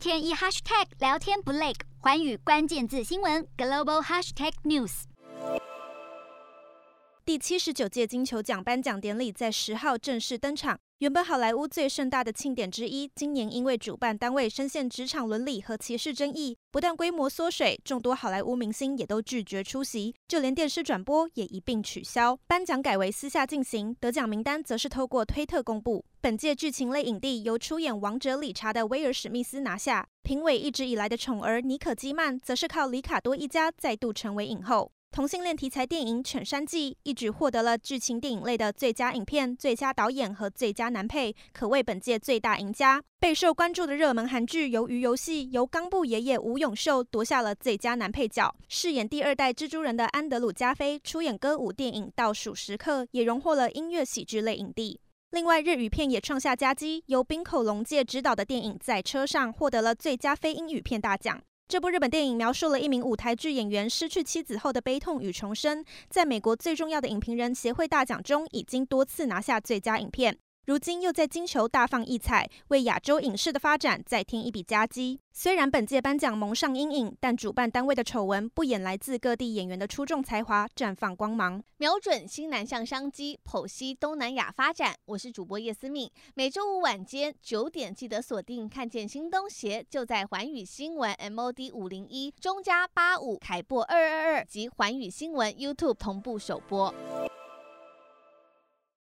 天一 hashtag 聊天不累，环宇关键字新闻 global hashtag news。第七十九届金球奖颁奖典礼在十号正式登场。原本好莱坞最盛大的庆典之一，今年因为主办单位深陷职场伦理和歧视争议，不但规模缩水，众多好莱坞明星也都拒绝出席，就连电视转播也一并取消。颁奖改为私下进行，得奖名单则是透过推特公布。本届剧情类影帝由出演《王者理查》的威尔史密斯拿下，评委一直以来的宠儿妮可基曼则是靠里卡多一家再度成为影后。同性恋题材电影《犬山记》一举获得了剧情电影类的最佳影片、最佳导演和最佳男配，可谓本届最大赢家。备受关注的热门韩剧《鱿鱼游戏》由冈部爷爷吴永秀夺下了最佳男配角，饰演第二代蜘蛛人的安德鲁加菲出演歌舞电影《倒数时刻》，也荣获了音乐喜剧类影帝。另外，日语片也创下佳绩，由滨口龙介执导的电影《在车上》获得了最佳非英语片大奖。这部日本电影描述了一名舞台剧演员失去妻子后的悲痛与重生，在美国最重要的影评人协会大奖中，已经多次拿下最佳影片。如今又在金球大放异彩，为亚洲影视的发展再添一笔佳绩。虽然本届颁奖蒙上阴影，但主办单位的丑闻不掩来自各地演员的出众才华，绽放光芒。瞄准新南向商机，剖析东南亚发展。我是主播叶思敏，每周五晚间九点记得锁定，看见新东协就在环宇新闻 MOD 五零一中加八五凯播二二二及环宇新闻 YouTube 同步首播。